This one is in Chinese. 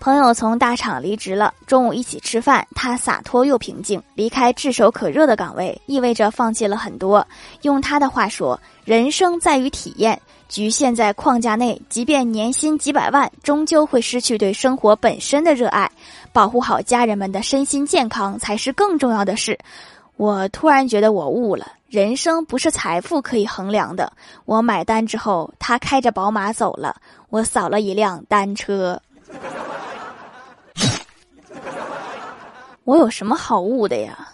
朋友从大厂离职了，中午一起吃饭，他洒脱又平静。离开炙手可热的岗位，意味着放弃了很多。用他的话说：“人生在于体验，局限在框架内，即便年薪几百万，终究会失去对生活本身的热爱。保护好家人们的身心健康才是更重要的事。”我突然觉得我悟了，人生不是财富可以衡量的。我买单之后，他开着宝马走了，我扫了一辆单车。我有什么好悟的呀？